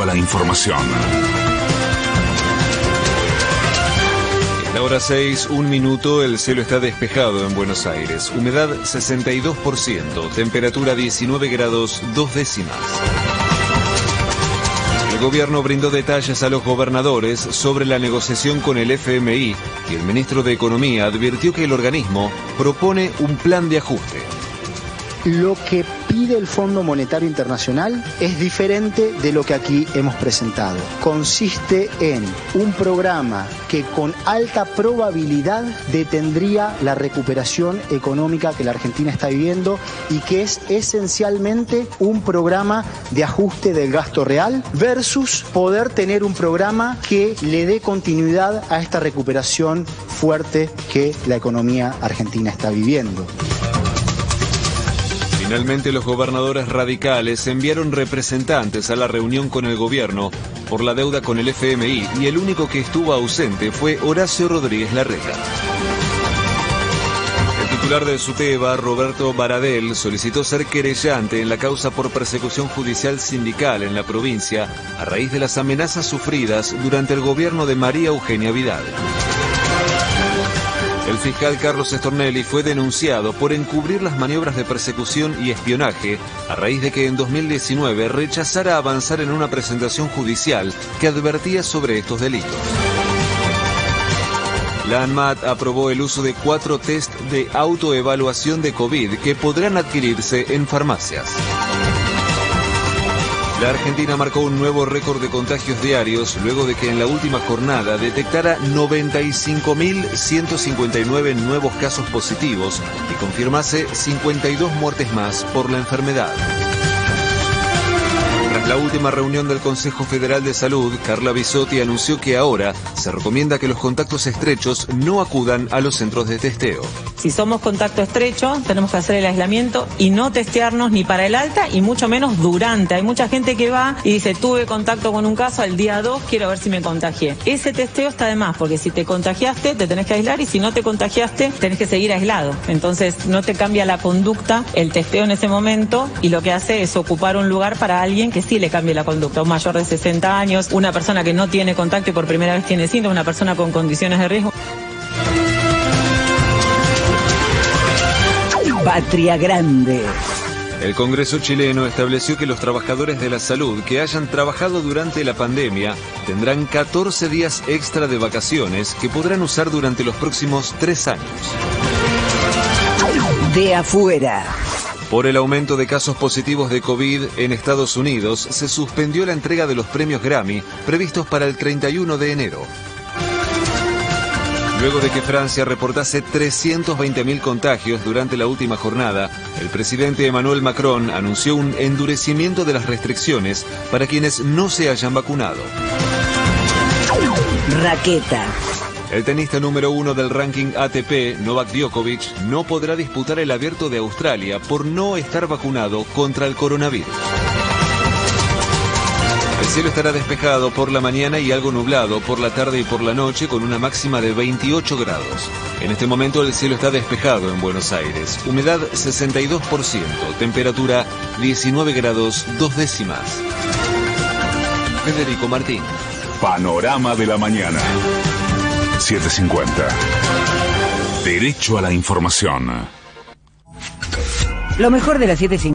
A la información. Es la hora 6, un minuto, el cielo está despejado en Buenos Aires. Humedad 62%, temperatura 19 grados, dos décimas. El gobierno brindó detalles a los gobernadores sobre la negociación con el FMI y el ministro de Economía advirtió que el organismo propone un plan de ajuste. Lo que pide el Fondo Monetario Internacional es diferente de lo que aquí hemos presentado. Consiste en un programa que con alta probabilidad detendría la recuperación económica que la Argentina está viviendo y que es esencialmente un programa de ajuste del gasto real versus poder tener un programa que le dé continuidad a esta recuperación fuerte que la economía argentina está viviendo. Finalmente, los gobernadores radicales enviaron representantes a la reunión con el gobierno por la deuda con el FMI y el único que estuvo ausente fue Horacio Rodríguez Larreta. El titular de SUTEBA, Roberto Baradel, solicitó ser querellante en la causa por persecución judicial sindical en la provincia a raíz de las amenazas sufridas durante el gobierno de María Eugenia Vidal. El fiscal Carlos Estornelli fue denunciado por encubrir las maniobras de persecución y espionaje a raíz de que en 2019 rechazara avanzar en una presentación judicial que advertía sobre estos delitos. La ANMAT aprobó el uso de cuatro test de autoevaluación de COVID que podrán adquirirse en farmacias. La Argentina marcó un nuevo récord de contagios diarios luego de que en la última jornada detectara 95.159 nuevos casos positivos y confirmase 52 muertes más por la enfermedad. Tras la última reunión del Consejo Federal de Salud, Carla Bisotti anunció que ahora se recomienda que los contactos estrechos no acudan a los centros de testeo. Si somos contacto estrecho, tenemos que hacer el aislamiento y no testearnos ni para el alta y mucho menos durante. Hay mucha gente que va y dice, tuve contacto con un caso al día 2, quiero ver si me contagié. Ese testeo está de más, porque si te contagiaste, te tenés que aislar y si no te contagiaste, tenés que seguir aislado. Entonces, no te cambia la conducta el testeo en ese momento y lo que hace es ocupar un lugar para alguien que sí le cambie la conducta. Un mayor de 60 años, una persona que no tiene contacto y por primera vez tiene síntomas, una persona con condiciones de riesgo. Patria Grande. El Congreso chileno estableció que los trabajadores de la salud que hayan trabajado durante la pandemia tendrán 14 días extra de vacaciones que podrán usar durante los próximos tres años. De afuera. Por el aumento de casos positivos de COVID en Estados Unidos, se suspendió la entrega de los premios Grammy previstos para el 31 de enero. Luego de que Francia reportase 320.000 contagios durante la última jornada, el presidente Emmanuel Macron anunció un endurecimiento de las restricciones para quienes no se hayan vacunado. Raqueta. El tenista número uno del ranking ATP, Novak Djokovic, no podrá disputar el abierto de Australia por no estar vacunado contra el coronavirus. El cielo estará despejado por la mañana y algo nublado por la tarde y por la noche con una máxima de 28 grados. En este momento el cielo está despejado en Buenos Aires. Humedad 62%, temperatura 19 grados dos décimas. Federico Martín. Panorama de la mañana. 750. Derecho a la información. Lo mejor de las 7.50.